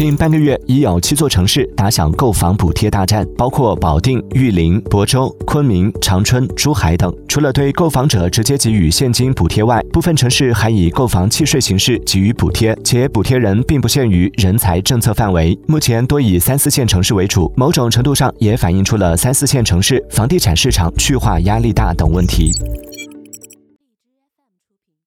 近半个月已有七座城市打响购房补贴大战包括保定玉林亳州昆明长春珠海等除了对购房者直接给予现金补贴外部分城市还以购房契税形式给予补贴且补贴人并不限于人才政策范围。目前多以三四线城市为主某种程度上也反映出了三四线城市房地产市场去化压力大等问题。